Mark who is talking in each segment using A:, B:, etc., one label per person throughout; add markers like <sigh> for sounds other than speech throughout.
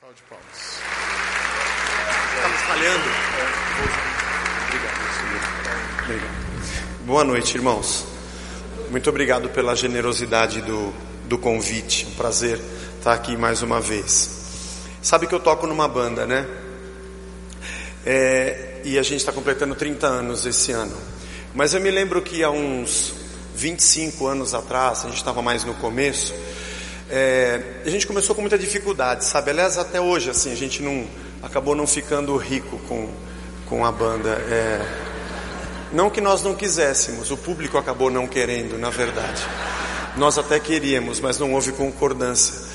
A: Salve de palmas.
B: Estamos falhando.
A: Obrigado, Obrigado. Boa noite, irmãos. Muito obrigado pela generosidade do, do convite. Um prazer estar aqui mais uma vez. Sabe que eu toco numa banda, né? É, e a gente está completando 30 anos esse ano. Mas eu me lembro que há uns 25 anos atrás, a gente estava mais no começo, é, a gente começou com muita dificuldade, sabe? Aliás, até hoje, assim, a gente não acabou não ficando rico com, com a banda. É, não que nós não quiséssemos, o público acabou não querendo, na verdade. Nós até queríamos, mas não houve concordância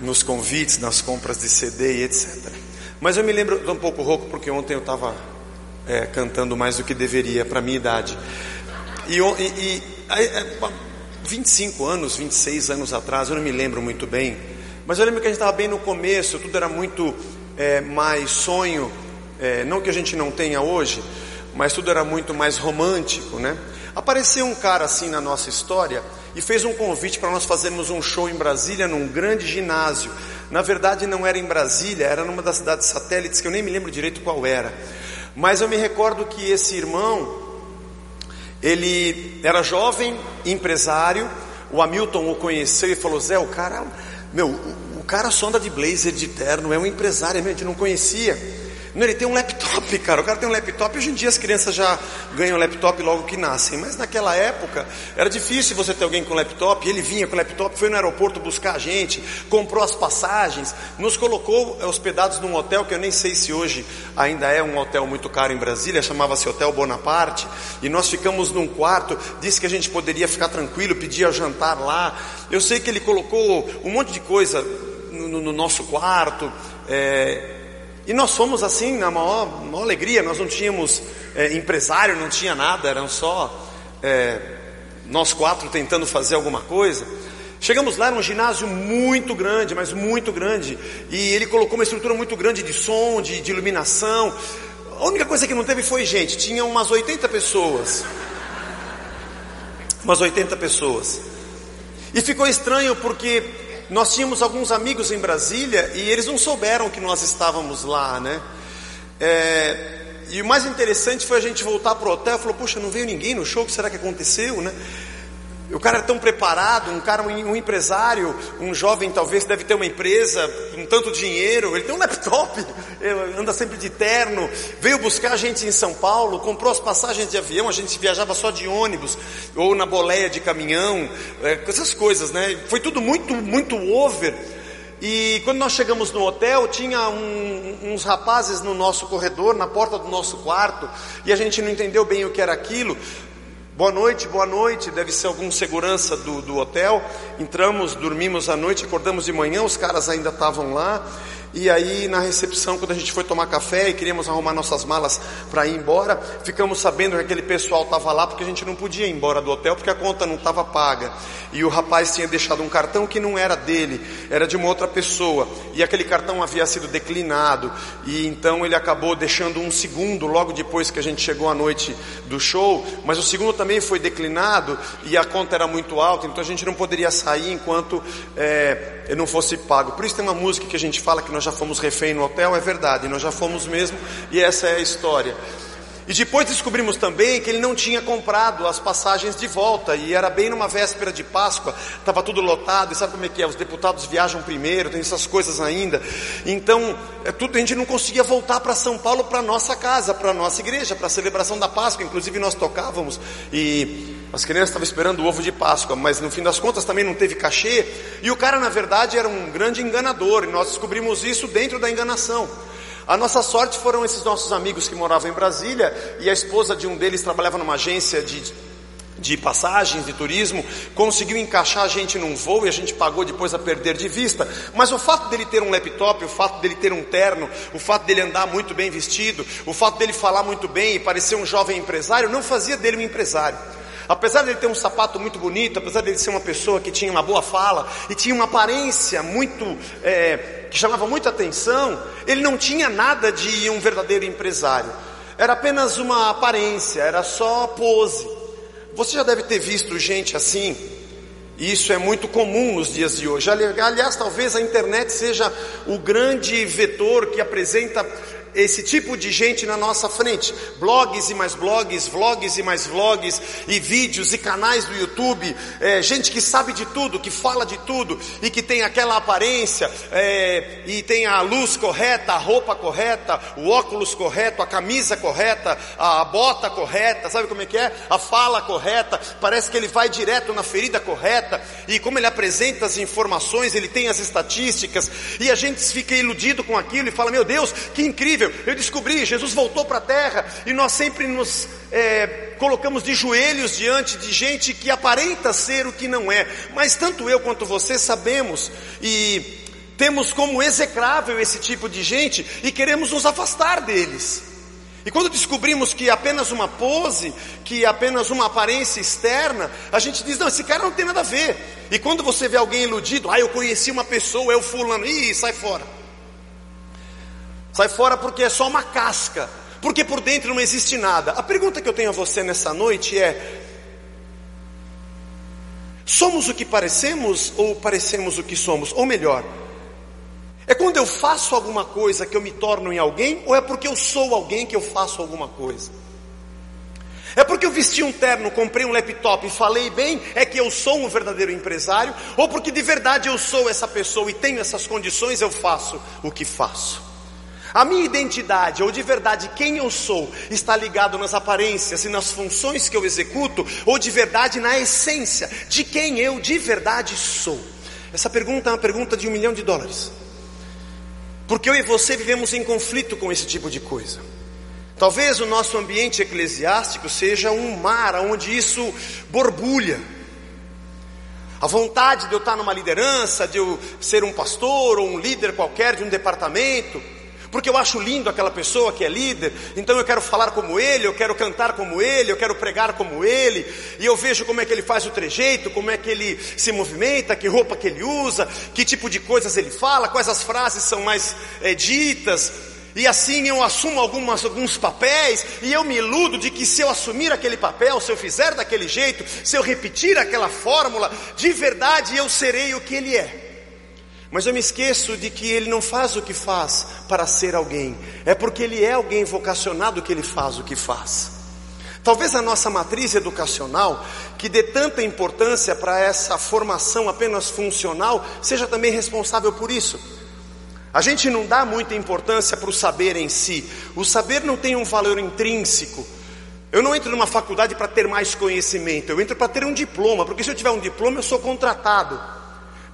A: nos convites, nas compras de CD e etc. Mas eu me lembro, estou um pouco rouco porque ontem eu estava é, cantando mais do que deveria para minha idade. E, e, e é, 25 anos, 26 anos atrás, eu não me lembro muito bem, mas eu lembro que a gente estava bem no começo, tudo era muito é, mais sonho, é, não que a gente não tenha hoje, mas tudo era muito mais romântico, né? Apareceu um cara assim na nossa história e fez um convite para nós fazermos um show em Brasília, num grande ginásio. Na verdade, não era em Brasília, era numa das cidades satélites que eu nem me lembro direito qual era. Mas eu me recordo que esse irmão, ele era jovem, empresário. O Hamilton o conheceu e falou: Zé, o cara, meu, o, o cara só anda de blazer, de terno, é um empresário, a gente não conhecia. Não, ele tem um laptop, cara. O cara tem um laptop. Hoje em dia as crianças já ganham laptop logo que nascem. Mas naquela época era difícil você ter alguém com laptop. Ele vinha com laptop, foi no aeroporto buscar a gente, comprou as passagens, nos colocou hospedados num hotel que eu nem sei se hoje ainda é um hotel muito caro em Brasília, chamava-se Hotel Bonaparte. E nós ficamos num quarto. Disse que a gente poderia ficar tranquilo, pedia jantar lá. Eu sei que ele colocou um monte de coisa no, no nosso quarto. É, e nós fomos assim, na maior, maior alegria, nós não tínhamos é, empresário, não tinha nada, eram só é, nós quatro tentando fazer alguma coisa. Chegamos lá, era um ginásio muito grande, mas muito grande, e ele colocou uma estrutura muito grande de som, de, de iluminação. A única coisa que não teve foi gente, tinha umas 80 pessoas. Umas 80 pessoas. E ficou estranho porque nós tínhamos alguns amigos em Brasília e eles não souberam que nós estávamos lá, né? É, e o mais interessante foi a gente voltar para o hotel e falou: Poxa, não veio ninguém no show, o que será que aconteceu, né? O cara é tão preparado, um cara, um, empresário, um jovem talvez deve ter uma empresa, um tanto dinheiro, ele tem um laptop, <laughs> anda sempre de terno, veio buscar a gente em São Paulo, comprou as passagens de avião, a gente viajava só de ônibus, ou na boleia de caminhão, é, essas coisas, né? Foi tudo muito, muito over. E quando nós chegamos no hotel, tinha um, uns rapazes no nosso corredor, na porta do nosso quarto, e a gente não entendeu bem o que era aquilo. Boa noite, boa noite. Deve ser algum segurança do, do hotel. Entramos, dormimos à noite, acordamos de manhã, os caras ainda estavam lá. E aí na recepção, quando a gente foi tomar café e queríamos arrumar nossas malas para ir embora, ficamos sabendo que aquele pessoal estava lá porque a gente não podia ir embora do hotel porque a conta não estava paga. E o rapaz tinha deixado um cartão que não era dele, era de uma outra pessoa. E aquele cartão havia sido declinado. E então ele acabou deixando um segundo logo depois que a gente chegou à noite do show. Mas o segundo também foi declinado e a conta era muito alta, então a gente não poderia sair enquanto é, não fosse pago. Por isso tem uma música que a gente fala que nós já fomos refém no hotel, é verdade, nós já fomos mesmo, e essa é a história. E depois descobrimos também que ele não tinha comprado as passagens de volta, e era bem numa véspera de Páscoa, estava tudo lotado, e sabe como é que é? Os deputados viajam primeiro, tem essas coisas ainda. Então, é tudo, a gente não conseguia voltar para São Paulo, para nossa casa, para nossa igreja, para a celebração da Páscoa, inclusive nós tocávamos, e as crianças estavam esperando o ovo de Páscoa, mas no fim das contas também não teve cachê. E o cara, na verdade, era um grande enganador, e nós descobrimos isso dentro da enganação. A nossa sorte foram esses nossos amigos que moravam em Brasília, e a esposa de um deles trabalhava numa agência de, de passagens, de turismo, conseguiu encaixar a gente num voo e a gente pagou depois a perder de vista. Mas o fato dele ter um laptop, o fato dele ter um terno, o fato dele andar muito bem vestido, o fato dele falar muito bem e parecer um jovem empresário, não fazia dele um empresário. Apesar de ele ter um sapato muito bonito, apesar de ele ser uma pessoa que tinha uma boa fala e tinha uma aparência muito é, que chamava muita atenção, ele não tinha nada de um verdadeiro empresário. Era apenas uma aparência, era só pose. Você já deve ter visto gente assim E isso é muito comum nos dias de hoje. Aliás, talvez a internet seja o grande vetor que apresenta esse tipo de gente na nossa frente. Blogs e mais blogs, vlogs e mais vlogs, e vídeos e canais do YouTube. É, gente que sabe de tudo, que fala de tudo e que tem aquela aparência é, e tem a luz correta, a roupa correta, o óculos correto, a camisa correta, a bota correta, sabe como é que é? A fala correta. Parece que ele vai direto na ferida correta e como ele apresenta as informações, ele tem as estatísticas e a gente fica iludido com aquilo e fala: Meu Deus, que incrível! Eu descobri, Jesus voltou para a terra e nós sempre nos é, colocamos de joelhos diante de gente que aparenta ser o que não é. Mas tanto eu quanto você sabemos e temos como execrável esse tipo de gente e queremos nos afastar deles. E quando descobrimos que é apenas uma pose, que é apenas uma aparência externa, a gente diz: não, esse cara não tem nada a ver. E quando você vê alguém iludido, ah, eu conheci uma pessoa, é o fulano, ih, sai fora. Sai fora porque é só uma casca, porque por dentro não existe nada. A pergunta que eu tenho a você nessa noite é: somos o que parecemos ou parecemos o que somos? Ou melhor, é quando eu faço alguma coisa que eu me torno em alguém, ou é porque eu sou alguém que eu faço alguma coisa? É porque eu vesti um terno, comprei um laptop e falei bem, é que eu sou um verdadeiro empresário, ou porque de verdade eu sou essa pessoa e tenho essas condições, eu faço o que faço. A minha identidade, ou de verdade quem eu sou, está ligado nas aparências e nas funções que eu executo, ou de verdade na essência de quem eu de verdade sou? Essa pergunta é uma pergunta de um milhão de dólares. Porque eu e você vivemos em conflito com esse tipo de coisa. Talvez o nosso ambiente eclesiástico seja um mar onde isso borbulha. A vontade de eu estar numa liderança, de eu ser um pastor ou um líder qualquer de um departamento, porque eu acho lindo aquela pessoa que é líder, então eu quero falar como ele, eu quero cantar como ele, eu quero pregar como ele, e eu vejo como é que ele faz o trejeito, como é que ele se movimenta, que roupa que ele usa, que tipo de coisas ele fala, quais as frases são mais é, ditas, e assim eu assumo algumas, alguns papéis, e eu me iludo de que se eu assumir aquele papel, se eu fizer daquele jeito, se eu repetir aquela fórmula, de verdade eu serei o que ele é. Mas eu me esqueço de que ele não faz o que faz para ser alguém, é porque ele é alguém vocacionado que ele faz o que faz. Talvez a nossa matriz educacional, que dê tanta importância para essa formação apenas funcional, seja também responsável por isso. A gente não dá muita importância para o saber em si, o saber não tem um valor intrínseco. Eu não entro numa faculdade para ter mais conhecimento, eu entro para ter um diploma, porque se eu tiver um diploma eu sou contratado.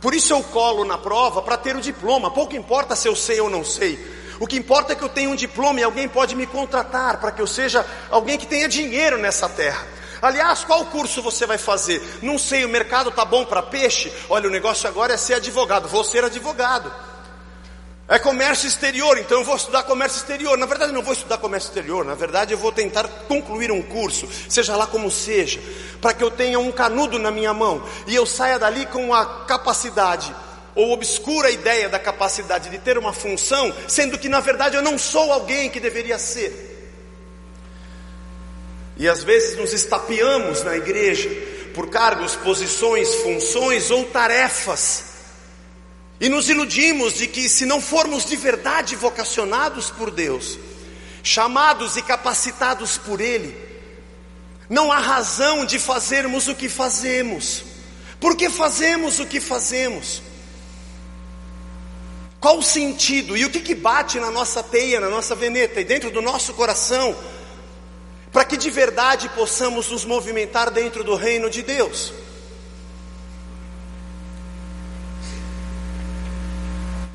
A: Por isso eu colo na prova para ter o diploma. Pouco importa se eu sei ou não sei. O que importa é que eu tenha um diploma e alguém pode me contratar para que eu seja alguém que tenha dinheiro nessa terra. Aliás, qual curso você vai fazer? Não sei, o mercado tá bom para peixe. Olha, o negócio agora é ser advogado. Vou ser advogado. É comércio exterior, então eu vou estudar comércio exterior. Na verdade, eu não vou estudar comércio exterior, na verdade, eu vou tentar concluir um curso, seja lá como seja, para que eu tenha um canudo na minha mão e eu saia dali com a capacidade, ou obscura ideia da capacidade de ter uma função, sendo que na verdade eu não sou alguém que deveria ser. E às vezes nos estapeamos na igreja por cargos, posições, funções ou tarefas e nos iludimos de que, se não formos de verdade vocacionados por Deus, chamados e capacitados por Ele, não há razão de fazermos o que fazemos. Por que fazemos o que fazemos? Qual o sentido e o que, que bate na nossa teia, na nossa veneta e dentro do nosso coração, para que de verdade possamos nos movimentar dentro do reino de Deus?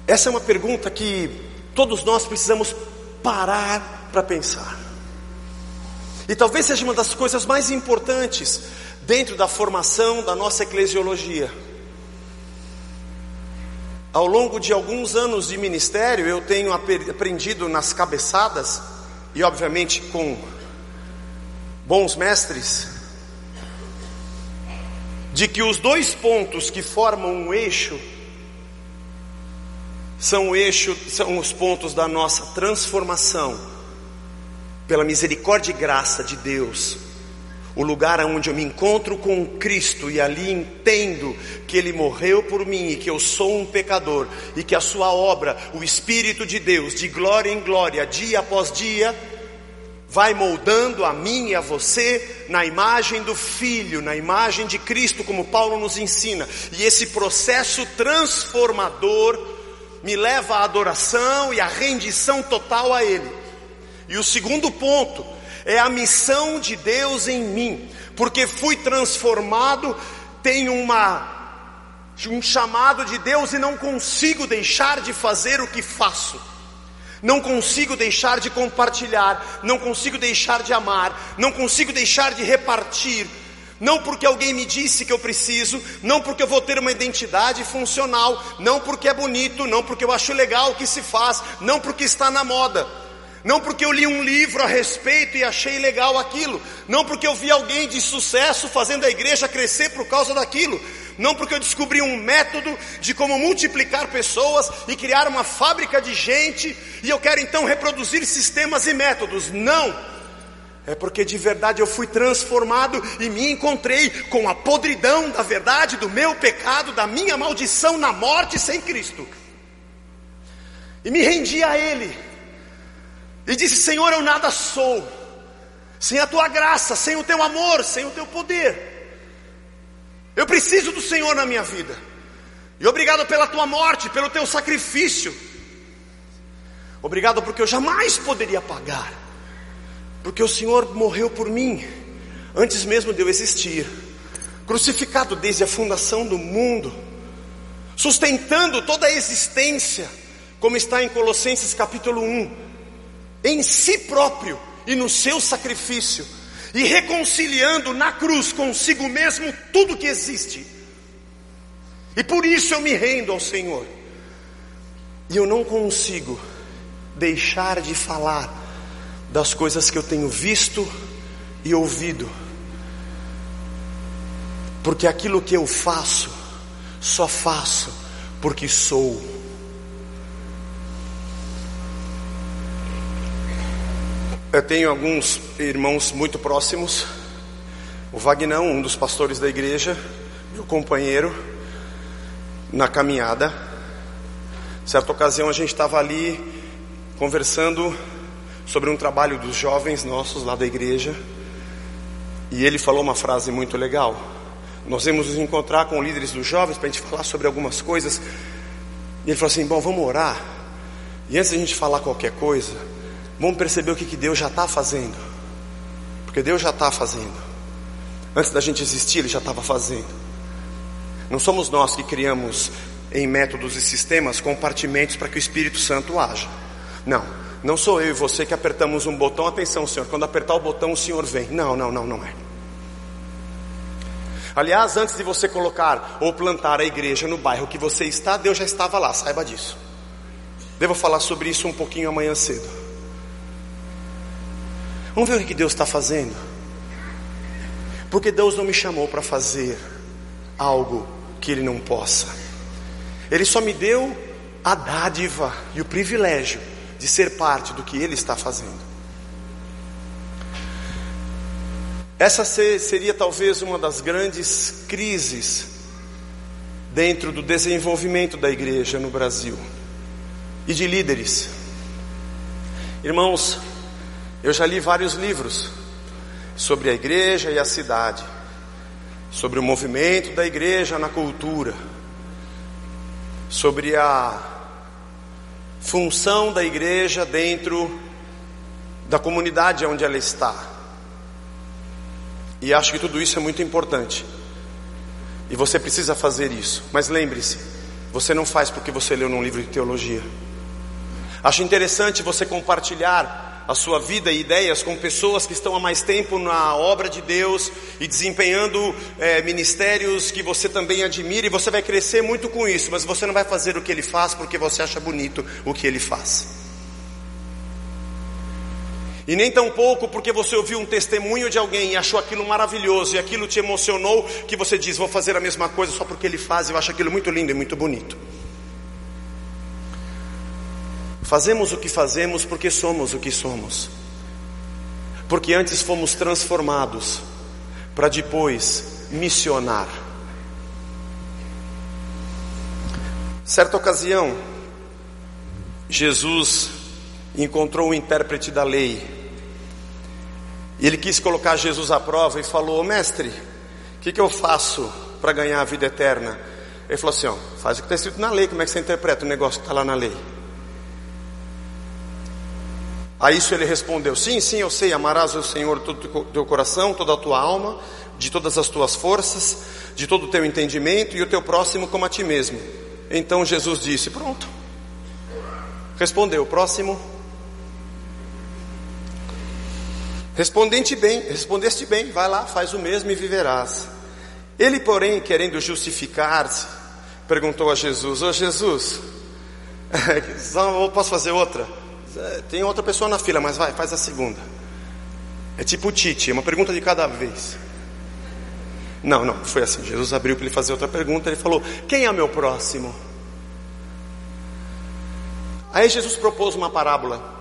A: Essa é uma pergunta que todos nós precisamos parar para pensar. E talvez seja uma das coisas mais importantes dentro da formação da nossa eclesiologia. Ao longo de alguns anos de ministério, eu tenho aprendido nas cabeçadas, e obviamente com bons mestres, de que os dois pontos que formam um eixo são eixo, são os pontos da nossa transformação pela misericórdia e graça de Deus. o lugar onde eu me encontro com Cristo e ali entendo que Ele morreu por mim e que eu sou um pecador e que a Sua obra, o Espírito de Deus, de glória em glória, dia após dia, vai moldando a mim e a você na imagem do Filho, na imagem de Cristo, como Paulo nos ensina, e esse processo transformador me leva à adoração e à rendição total a Ele. E o segundo ponto, é a missão de Deus em mim, porque fui transformado, tenho uma um chamado de Deus e não consigo deixar de fazer o que faço. Não consigo deixar de compartilhar, não consigo deixar de amar, não consigo deixar de repartir, não porque alguém me disse que eu preciso, não porque eu vou ter uma identidade funcional, não porque é bonito, não porque eu acho legal o que se faz, não porque está na moda. Não porque eu li um livro a respeito e achei legal aquilo, não porque eu vi alguém de sucesso fazendo a igreja crescer por causa daquilo, não porque eu descobri um método de como multiplicar pessoas e criar uma fábrica de gente e eu quero então reproduzir sistemas e métodos. Não. É porque de verdade eu fui transformado e me encontrei com a podridão da verdade do meu pecado, da minha maldição na morte sem Cristo. E me rendi a Ele e disse: Senhor, eu nada sou, sem a tua graça, sem o teu amor, sem o teu poder. Eu preciso do Senhor na minha vida, e obrigado pela tua morte, pelo teu sacrifício. Obrigado porque eu jamais poderia pagar, porque o Senhor morreu por mim, antes mesmo de eu existir, crucificado desde a fundação do mundo, sustentando toda a existência, como está em Colossenses capítulo 1 em si próprio e no seu sacrifício, e reconciliando na cruz consigo mesmo tudo que existe. E por isso eu me rendo ao Senhor. E eu não consigo deixar de falar das coisas que eu tenho visto e ouvido. Porque aquilo que eu faço, só faço porque sou Eu tenho alguns irmãos muito próximos. O Vagnão, um dos pastores da igreja, meu companheiro na caminhada. Certa ocasião a gente estava ali conversando sobre um trabalho dos jovens nossos lá da igreja. E ele falou uma frase muito legal. Nós vamos nos encontrar com líderes dos jovens para a gente falar sobre algumas coisas. E ele falou assim: Bom, vamos orar. E antes de a gente falar qualquer coisa, Vamos perceber o que, que Deus já está fazendo. Porque Deus já está fazendo. Antes da gente existir, Ele já estava fazendo. Não somos nós que criamos em métodos e sistemas compartimentos para que o Espírito Santo haja. Não, não sou eu e você que apertamos um botão. Atenção, Senhor, quando apertar o botão, o Senhor vem. Não, não, não, não é. Aliás, antes de você colocar ou plantar a igreja no bairro que você está, Deus já estava lá, saiba disso. Devo falar sobre isso um pouquinho amanhã cedo. Vamos ver o que Deus está fazendo. Porque Deus não me chamou para fazer algo que Ele não possa. Ele só me deu a dádiva e o privilégio de ser parte do que Ele está fazendo. Essa seria talvez uma das grandes crises dentro do desenvolvimento da igreja no Brasil e de líderes. Irmãos, eu já li vários livros sobre a igreja e a cidade, sobre o movimento da igreja na cultura, sobre a função da igreja dentro da comunidade onde ela está. E acho que tudo isso é muito importante. E você precisa fazer isso. Mas lembre-se, você não faz porque você leu num livro de teologia. Acho interessante você compartilhar a sua vida e ideias com pessoas que estão há mais tempo na obra de Deus e desempenhando é, ministérios que você também admira, e você vai crescer muito com isso, mas você não vai fazer o que ele faz porque você acha bonito o que ele faz. E nem tão pouco porque você ouviu um testemunho de alguém e achou aquilo maravilhoso e aquilo te emocionou, que você diz: Vou fazer a mesma coisa só porque ele faz, e eu acho aquilo muito lindo e muito bonito. Fazemos o que fazemos porque somos o que somos. Porque antes fomos transformados para depois missionar. Certa ocasião, Jesus encontrou um intérprete da lei. E ele quis colocar Jesus à prova e falou: Mestre, o que, que eu faço para ganhar a vida eterna? Ele falou assim: ó, faz o que está escrito na lei, como é que você interpreta o negócio que está lá na lei? A isso ele respondeu: Sim, sim, eu sei, amarás o Senhor todo o teu coração, toda a tua alma, de todas as tuas forças, de todo o teu entendimento e o teu próximo como a ti mesmo. Então Jesus disse: Pronto. Respondeu: Próximo. Respondente bem, respondeste bem, vai lá, faz o mesmo e viverás. Ele, porém, querendo justificar-se, perguntou a Jesus: Ô oh, Jesus, <laughs> posso fazer outra? Tem outra pessoa na fila, mas vai, faz a segunda. É tipo Tite, é uma pergunta de cada vez. Não, não, foi assim. Jesus abriu para ele fazer outra pergunta. Ele falou: Quem é meu próximo? Aí Jesus propôs uma parábola.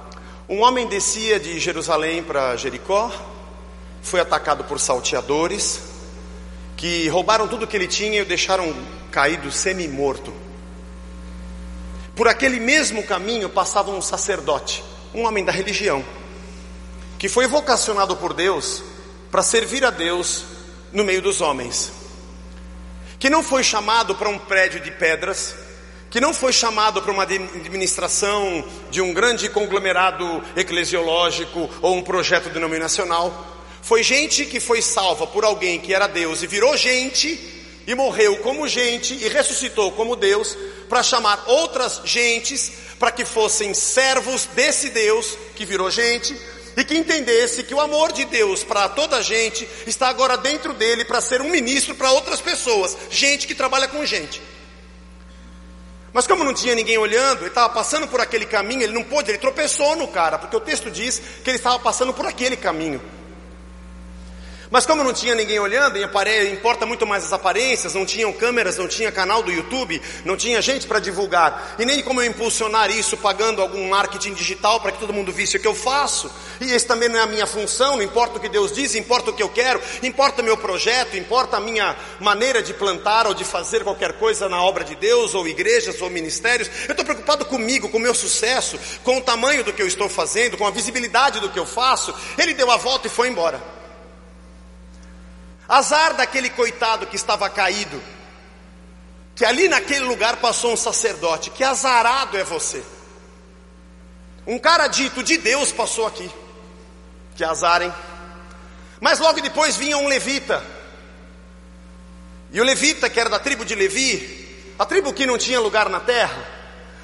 A: Um homem descia de Jerusalém para Jericó, foi atacado por salteadores, que roubaram tudo que ele tinha e o deixaram caído semi-morto. Por aquele mesmo caminho passava um sacerdote, um homem da religião, que foi vocacionado por Deus para servir a Deus no meio dos homens, que não foi chamado para um prédio de pedras, que não foi chamado para uma administração de um grande conglomerado eclesiológico ou um projeto denominacional, foi gente que foi salva por alguém que era Deus e virou gente e morreu como gente e ressuscitou como Deus para chamar outras gentes para que fossem servos desse Deus que virou gente e que entendesse que o amor de Deus para toda a gente está agora dentro dele para ser um ministro para outras pessoas, gente que trabalha com gente. Mas como não tinha ninguém olhando, ele estava passando por aquele caminho, ele não pôde, ele tropeçou no cara, porque o texto diz que ele estava passando por aquele caminho. Mas como não tinha ninguém olhando, importa muito mais as aparências, não tinham câmeras, não tinha canal do YouTube, não tinha gente para divulgar, e nem como eu impulsionar isso pagando algum marketing digital para que todo mundo visse o que eu faço. E esse também não é a minha função, não importa o que Deus diz, importa o que eu quero, importa o meu projeto, importa a minha maneira de plantar ou de fazer qualquer coisa na obra de Deus, ou igrejas, ou ministérios. Eu estou preocupado comigo, com o meu sucesso, com o tamanho do que eu estou fazendo, com a visibilidade do que eu faço. Ele deu a volta e foi embora. Azar daquele coitado que estava caído, que ali naquele lugar passou um sacerdote, que azarado é você. Um cara dito de Deus passou aqui, que azarem. Mas logo depois vinha um levita, e o levita, que era da tribo de Levi, a tribo que não tinha lugar na terra,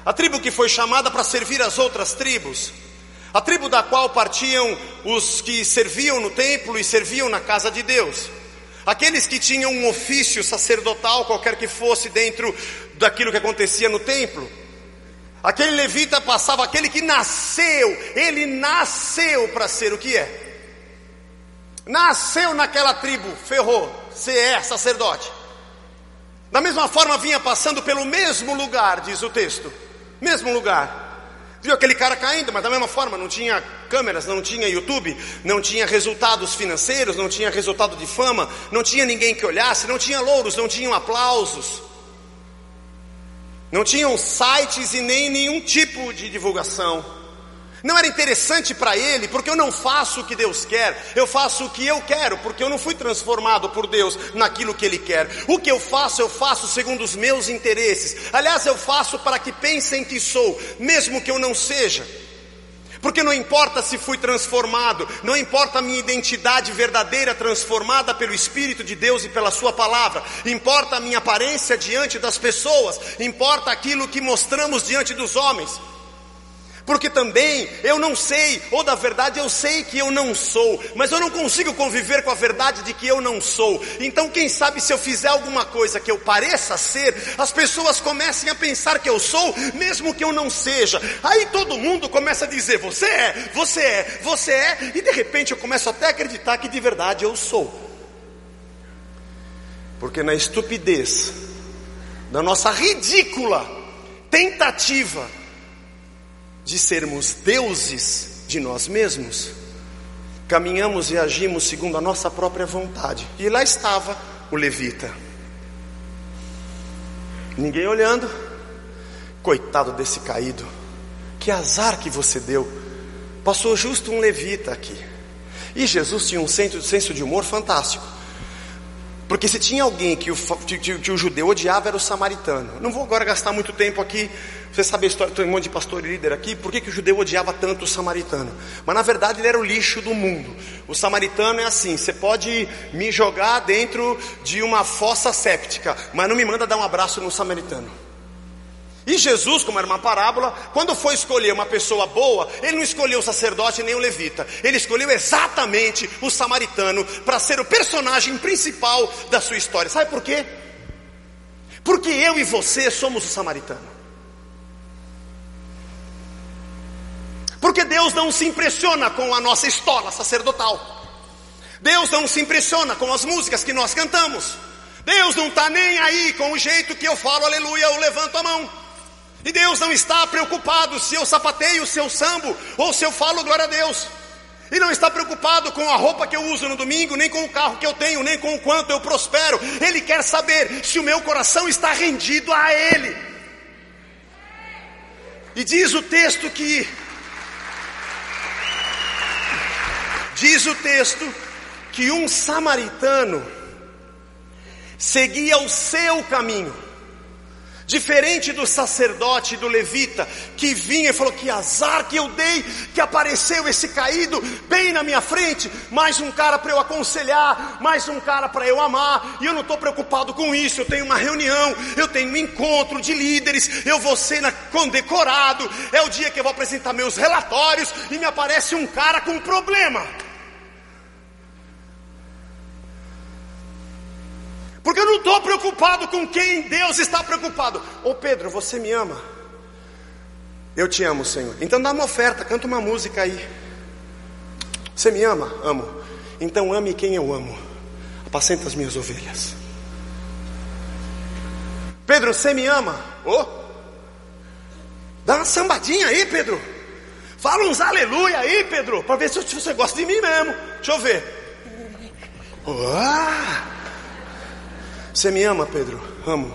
A: a tribo que foi chamada para servir as outras tribos, a tribo da qual partiam os que serviam no templo e serviam na casa de Deus. Aqueles que tinham um ofício sacerdotal, qualquer que fosse, dentro daquilo que acontecia no templo. Aquele levita passava, aquele que nasceu, ele nasceu para ser o que é. Nasceu naquela tribo, ferrou, você é sacerdote. Da mesma forma vinha passando pelo mesmo lugar, diz o texto. Mesmo lugar. Viu aquele cara caindo, mas da mesma forma não tinha câmeras, não tinha YouTube, não tinha resultados financeiros, não tinha resultado de fama, não tinha ninguém que olhasse, não tinha louros, não tinham aplausos, não tinham sites e nem nenhum tipo de divulgação. Não era interessante para ele, porque eu não faço o que Deus quer, eu faço o que eu quero, porque eu não fui transformado por Deus naquilo que Ele quer. O que eu faço, eu faço segundo os meus interesses. Aliás, eu faço para que pensem que sou, mesmo que eu não seja. Porque não importa se fui transformado, não importa a minha identidade verdadeira transformada pelo Espírito de Deus e pela Sua palavra, importa a minha aparência diante das pessoas, importa aquilo que mostramos diante dos homens porque também eu não sei, ou da verdade eu sei que eu não sou, mas eu não consigo conviver com a verdade de que eu não sou. Então, quem sabe se eu fizer alguma coisa que eu pareça ser, as pessoas comecem a pensar que eu sou, mesmo que eu não seja. Aí todo mundo começa a dizer: Você é, você é, você é, e de repente eu começo até a acreditar que de verdade eu sou. Porque na estupidez, da nossa ridícula tentativa, de sermos deuses de nós mesmos, caminhamos e agimos segundo a nossa própria vontade. E lá estava o levita. Ninguém olhando. Coitado desse caído. Que azar que você deu. Passou justo um levita aqui. E Jesus tinha um senso de humor fantástico. Porque se tinha alguém que o, que, que o, judeu odiava era o samaritano. Não vou agora gastar muito tempo aqui. Você sabe a história, tem um monte de pastor e líder aqui. Por que, que o judeu odiava tanto o samaritano? Mas na verdade ele era o lixo do mundo. O samaritano é assim: você pode me jogar dentro de uma fossa séptica, mas não me manda dar um abraço no samaritano. E Jesus, como era uma parábola, quando foi escolher uma pessoa boa, ele não escolheu o sacerdote nem o levita, ele escolheu exatamente o samaritano para ser o personagem principal da sua história. Sabe por quê? Porque eu e você somos o samaritano. Porque Deus não se impressiona com a nossa história sacerdotal. Deus não se impressiona com as músicas que nós cantamos. Deus não está nem aí com o jeito que eu falo aleluia ou levanto a mão. E Deus não está preocupado se eu sapateio, se eu sambo ou se eu falo glória a Deus. E não está preocupado com a roupa que eu uso no domingo, nem com o carro que eu tenho, nem com o quanto eu prospero. Ele quer saber se o meu coração está rendido a Ele. E diz o texto que. Diz o texto que um samaritano seguia o seu caminho. Diferente do sacerdote do levita que vinha e falou: Que azar que eu dei, que apareceu esse caído bem na minha frente. Mais um cara para eu aconselhar, mais um cara para eu amar. E eu não estou preocupado com isso. Eu tenho uma reunião, eu tenho um encontro de líderes. Eu vou ser condecorado. É o dia que eu vou apresentar meus relatórios. E me aparece um cara com um problema. Porque eu não estou preocupado com quem Deus está preocupado. Ô Pedro, você me ama? Eu te amo, Senhor. Então dá uma oferta, canta uma música aí. Você me ama? Amo. Então ame quem eu amo. Apacenta as minhas ovelhas. Pedro, você me ama? Ô, oh. dá uma sambadinha aí, Pedro. Fala uns aleluia aí, Pedro, para ver se você gosta de mim mesmo. Deixa eu ver. Você me ama, Pedro? Amo.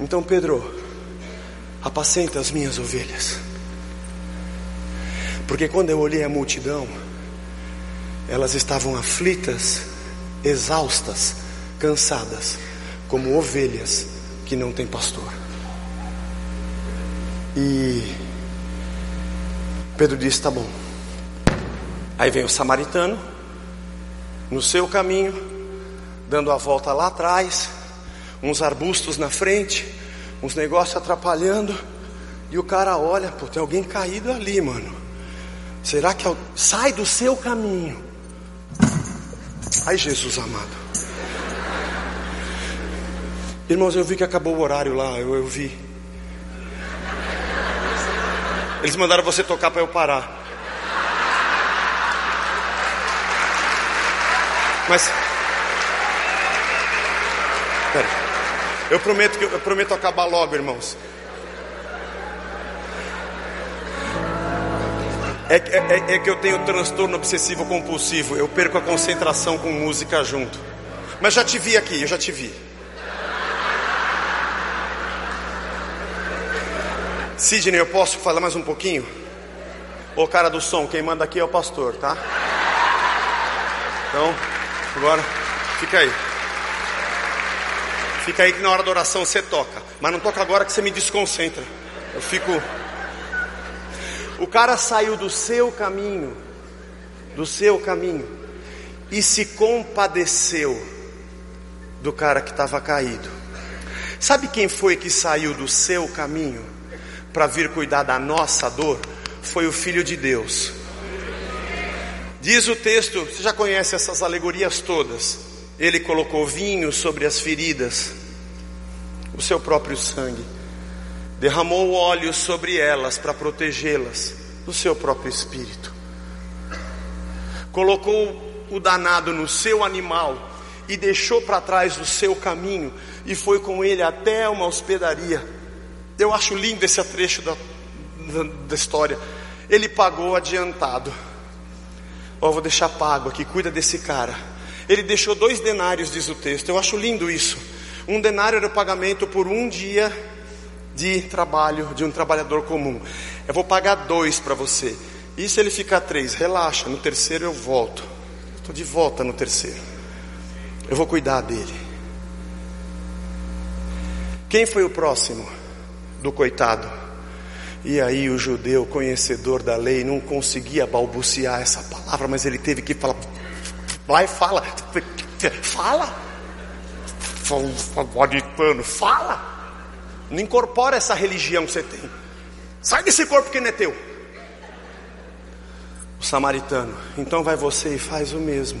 A: Então, Pedro, apacenta as minhas ovelhas. Porque quando eu olhei a multidão, elas estavam aflitas, exaustas, cansadas, como ovelhas que não têm pastor. E Pedro disse: Tá bom. Aí vem o samaritano, no seu caminho, dando a volta lá atrás, uns arbustos na frente, uns negócios atrapalhando, e o cara olha, pô, tem alguém caído ali, mano. Será que sai do seu caminho? Ai, Jesus amado. Irmãos, eu vi que acabou o horário lá, eu, eu vi. Eles mandaram você tocar para eu parar. Mas Pera. Eu prometo que eu prometo acabar logo, irmãos. É, é, é, que eu tenho transtorno obsessivo compulsivo. Eu perco a concentração com música junto. Mas já te vi aqui, eu já te vi. Sidney, eu posso falar mais um pouquinho? Ô cara do som, quem manda aqui é o pastor, tá? Então, agora, fica aí. Fica aí que na hora da oração você toca. Mas não toca agora que você me desconcentra. Eu fico. O cara saiu do seu caminho, do seu caminho, e se compadeceu do cara que estava caído. Sabe quem foi que saiu do seu caminho para vir cuidar da nossa dor? Foi o Filho de Deus. Diz o texto, você já conhece essas alegorias todas. Ele colocou vinho sobre as feridas, o seu próprio sangue, derramou óleo sobre elas para protegê-las, o seu próprio espírito, colocou o danado no seu animal e deixou para trás o seu caminho e foi com ele até uma hospedaria. Eu acho lindo esse trecho da, da, da história. Ele pagou adiantado. Ó, oh, vou deixar pago aqui, cuida desse cara. Ele deixou dois denários, diz o texto. Eu acho lindo isso. Um denário era o pagamento por um dia de trabalho de um trabalhador comum. Eu vou pagar dois para você. E se ele ficar três? Relaxa, no terceiro eu volto. Estou de volta no terceiro. Eu vou cuidar dele. Quem foi o próximo do coitado? E aí o judeu, conhecedor da lei, não conseguia balbuciar essa palavra, mas ele teve que falar. Vai, fala. Fala. Samaritano, fala. Não incorpora essa religião que você tem. Sai desse corpo que não é teu. O samaritano, então vai você e faz o mesmo.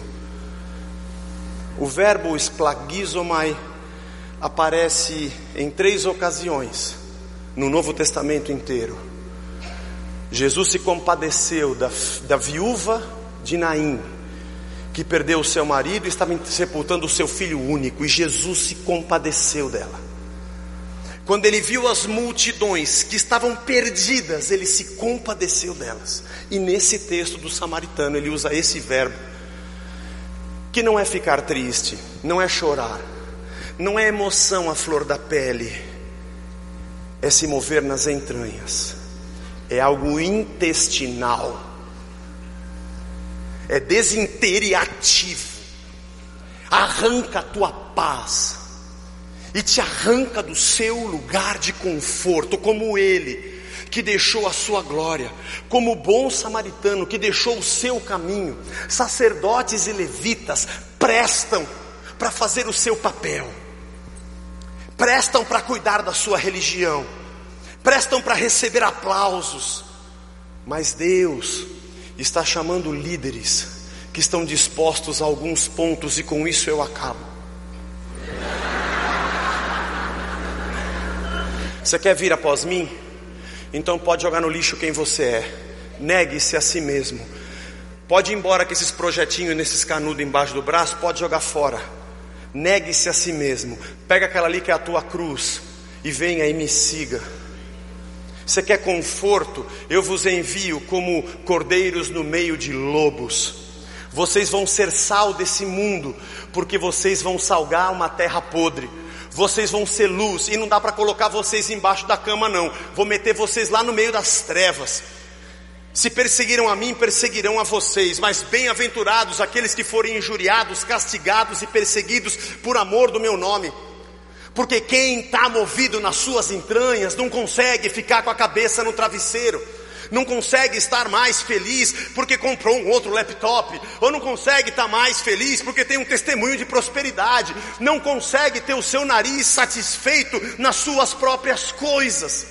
A: O verbo esplagizomai aparece em três ocasiões no Novo Testamento inteiro. Jesus se compadeceu da, da viúva de Naim, que perdeu o seu marido e estava sepultando o seu filho único, e Jesus se compadeceu dela. Quando ele viu as multidões que estavam perdidas, ele se compadeceu delas. E nesse texto do samaritano, ele usa esse verbo, que não é ficar triste, não é chorar, não é emoção à flor da pele, é se mover nas entranhas, é algo intestinal, é desinteriativo, arranca a tua paz e te arranca do seu lugar de conforto, como ele que deixou a sua glória, como o bom samaritano que deixou o seu caminho. Sacerdotes e levitas prestam para fazer o seu papel, prestam para cuidar da sua religião, prestam para receber aplausos, mas Deus está chamando líderes que estão dispostos a alguns pontos, e com isso eu acabo Você quer vir após mim? Então pode jogar no lixo quem você é. Negue-se a si mesmo. Pode ir embora com esses projetinhos nesses canudos embaixo do braço, pode jogar fora. Negue-se a si mesmo. Pega aquela ali que é a tua cruz e venha e me siga. Você quer conforto? Eu vos envio como cordeiros no meio de lobos. Vocês vão ser sal desse mundo, porque vocês vão salgar uma terra podre vocês vão ser luz, e não dá para colocar vocês embaixo da cama, não. Vou meter vocês lá no meio das trevas. Se perseguiram a mim, perseguirão a vocês, mas bem-aventurados aqueles que forem injuriados, castigados e perseguidos por amor do meu nome. Porque quem está movido nas suas entranhas não consegue ficar com a cabeça no travesseiro não consegue estar mais feliz porque comprou um outro laptop, ou não consegue estar mais feliz porque tem um testemunho de prosperidade, não consegue ter o seu nariz satisfeito nas suas próprias coisas.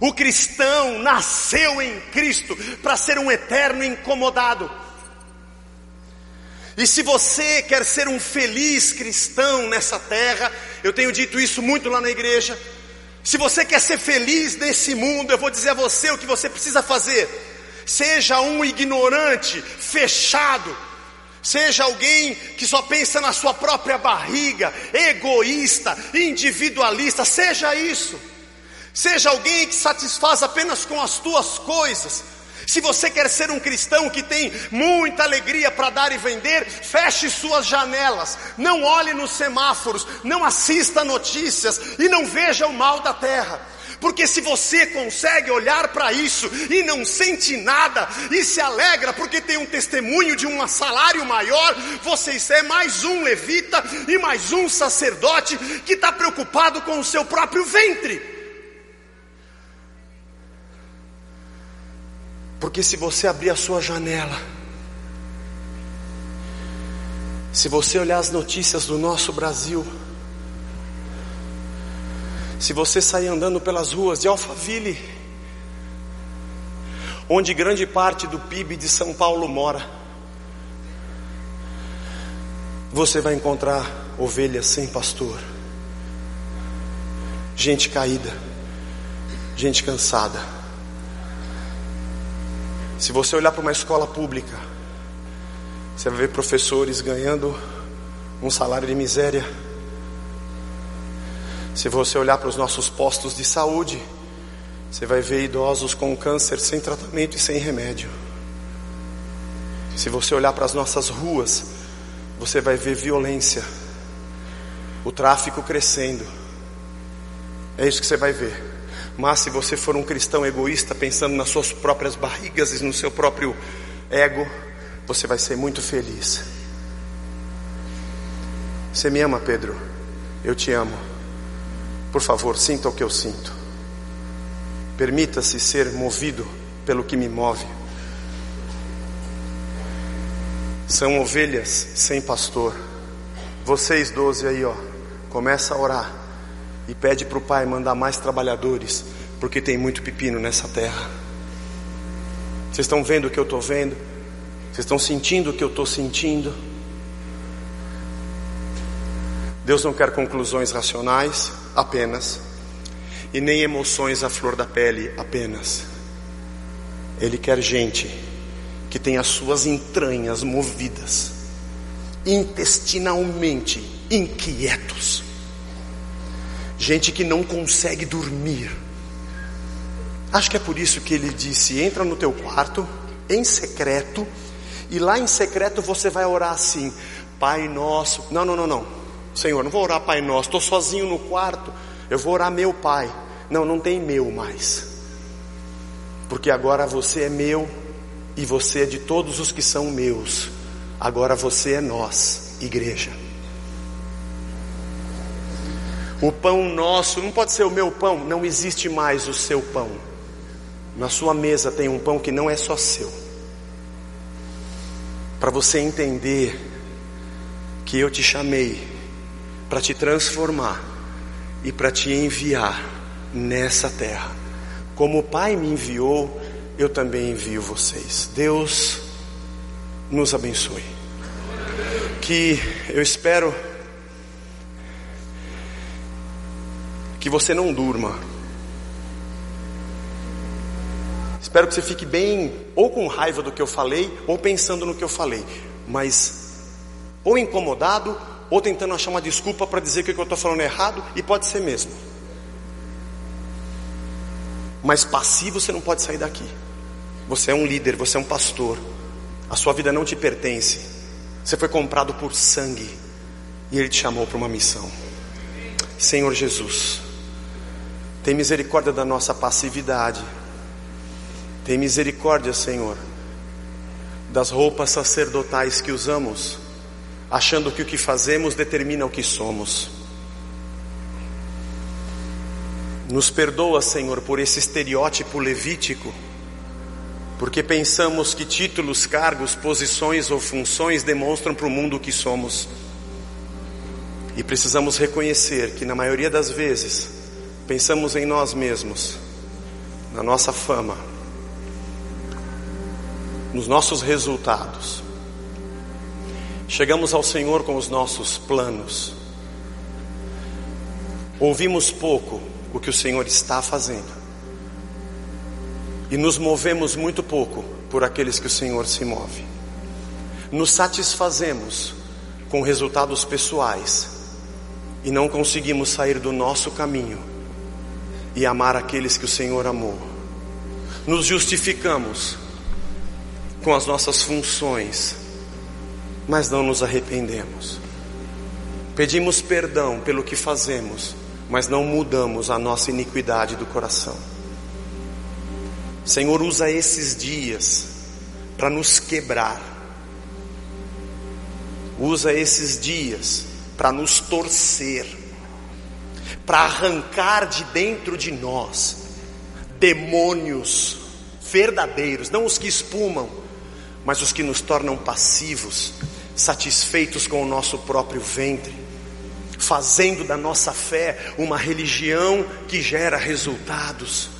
A: O cristão nasceu em Cristo para ser um eterno incomodado. E se você quer ser um feliz cristão nessa terra, eu tenho dito isso muito lá na igreja, se você quer ser feliz nesse mundo, eu vou dizer a você o que você precisa fazer. Seja um ignorante, fechado, seja alguém que só pensa na sua própria barriga, egoísta, individualista, seja isso. Seja alguém que satisfaz apenas com as tuas coisas. Se você quer ser um cristão que tem muita alegria para dar e vender, feche suas janelas, não olhe nos semáforos, não assista notícias e não veja o mal da terra. Porque se você consegue olhar para isso e não sente nada e se alegra porque tem um testemunho de um salário maior, você é mais um levita e mais um sacerdote que está preocupado com o seu próprio ventre. Porque se você abrir a sua janela, se você olhar as notícias do nosso Brasil, se você sair andando pelas ruas de Alphaville, onde grande parte do PIB de São Paulo mora, você vai encontrar ovelhas sem pastor, gente caída, gente cansada se você olhar para uma escola pública, você vai ver professores ganhando um salário de miséria. Se você olhar para os nossos postos de saúde, você vai ver idosos com câncer sem tratamento e sem remédio. Se você olhar para as nossas ruas, você vai ver violência, o tráfico crescendo. É isso que você vai ver. Mas se você for um cristão egoísta, pensando nas suas próprias barrigas e no seu próprio ego, você vai ser muito feliz. Você me ama, Pedro? Eu te amo. Por favor, sinta o que eu sinto. Permita-se ser movido pelo que me move. São ovelhas sem pastor. Vocês doze aí, ó, começa a orar e pede para o Pai mandar mais trabalhadores, porque tem muito pepino nessa terra. Vocês estão vendo o que eu estou vendo? Vocês estão sentindo o que eu estou sentindo? Deus não quer conclusões racionais apenas, e nem emoções à flor da pele apenas. Ele quer gente que tem as suas entranhas movidas, intestinalmente inquietos, gente que não consegue dormir. Acho que é por isso que ele disse: entra no teu quarto, em secreto, e lá em secreto você vai orar assim: Pai nosso. Não, não, não, não. Senhor, não vou orar Pai nosso, estou sozinho no quarto, eu vou orar meu Pai. Não, não tem meu mais, porque agora você é meu e você é de todos os que são meus, agora você é nós, igreja. O pão nosso não pode ser o meu pão, não existe mais o seu pão. Na sua mesa tem um pão que não é só seu. Para você entender que eu te chamei para te transformar e para te enviar nessa terra. Como o Pai me enviou, eu também envio vocês. Deus nos abençoe. Que eu espero que você não durma. Espero que você fique bem, ou com raiva do que eu falei, ou pensando no que eu falei, mas ou incomodado, ou tentando achar uma desculpa para dizer que o que eu estou falando é errado, e pode ser mesmo. Mas passivo você não pode sair daqui. Você é um líder, você é um pastor. A sua vida não te pertence. Você foi comprado por sangue. E Ele te chamou para uma missão. Senhor Jesus, tem misericórdia da nossa passividade. Tem misericórdia, Senhor, das roupas sacerdotais que usamos, achando que o que fazemos determina o que somos. Nos perdoa, Senhor, por esse estereótipo levítico, porque pensamos que títulos, cargos, posições ou funções demonstram para o mundo o que somos. E precisamos reconhecer que, na maioria das vezes, pensamos em nós mesmos, na nossa fama, nos nossos resultados. Chegamos ao Senhor com os nossos planos. Ouvimos pouco o que o Senhor está fazendo. E nos movemos muito pouco por aqueles que o Senhor se move. Nos satisfazemos com resultados pessoais e não conseguimos sair do nosso caminho e amar aqueles que o Senhor amou. Nos justificamos com as nossas funções, mas não nos arrependemos. Pedimos perdão pelo que fazemos, mas não mudamos a nossa iniquidade do coração. Senhor, usa esses dias para nos quebrar. Usa esses dias para nos torcer para arrancar de dentro de nós demônios verdadeiros, não os que espumam, mas os que nos tornam passivos, satisfeitos com o nosso próprio ventre, fazendo da nossa fé uma religião que gera resultados,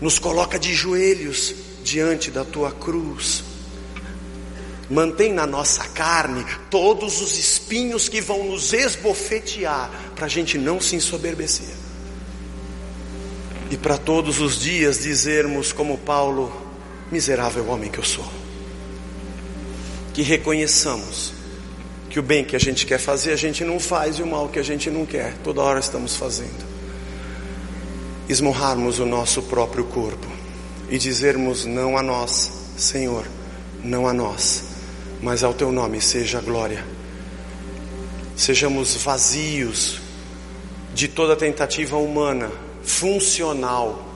A: nos coloca de joelhos diante da tua cruz Mantém na nossa carne todos os espinhos que vão nos esbofetear, para a gente não se ensoberbecer. E para todos os dias dizermos, como Paulo, miserável homem que eu sou. Que reconheçamos que o bem que a gente quer fazer, a gente não faz, e o mal que a gente não quer, toda hora estamos fazendo. Esmorrarmos o nosso próprio corpo e dizermos não a nós, Senhor, não a nós mas ao teu nome seja glória. Sejamos vazios de toda tentativa humana, funcional,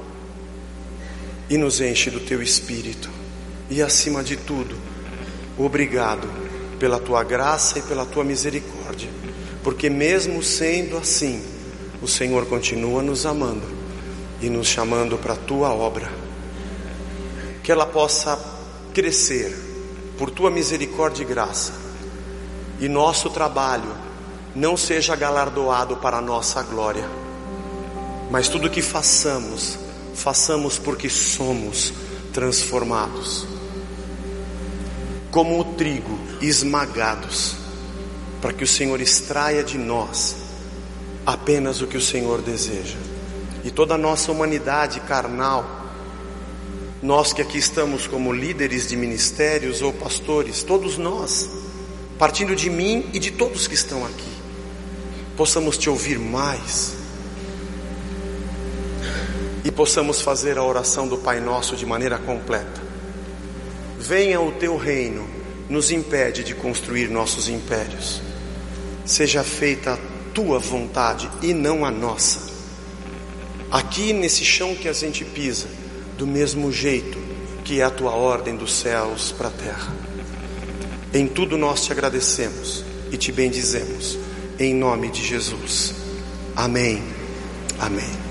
A: e nos enche do teu espírito. E acima de tudo, obrigado pela tua graça e pela tua misericórdia, porque mesmo sendo assim, o Senhor continua nos amando e nos chamando para a tua obra. Que ela possa crescer por tua misericórdia e graça, e nosso trabalho não seja galardoado para a nossa glória, mas tudo que façamos, façamos porque somos transformados, como o trigo esmagados, para que o Senhor extraia de nós apenas o que o Senhor deseja. E toda a nossa humanidade carnal, nós que aqui estamos como líderes de ministérios ou pastores, todos nós, partindo de mim e de todos que estão aqui, possamos te ouvir mais e possamos fazer a oração do Pai Nosso de maneira completa. Venha o teu reino, nos impede de construir nossos impérios. Seja feita a tua vontade e não a nossa. Aqui nesse chão que a gente pisa, do mesmo jeito que é a tua ordem dos céus para a terra. Em tudo nós te agradecemos e te bendizemos, em nome de Jesus. Amém. Amém.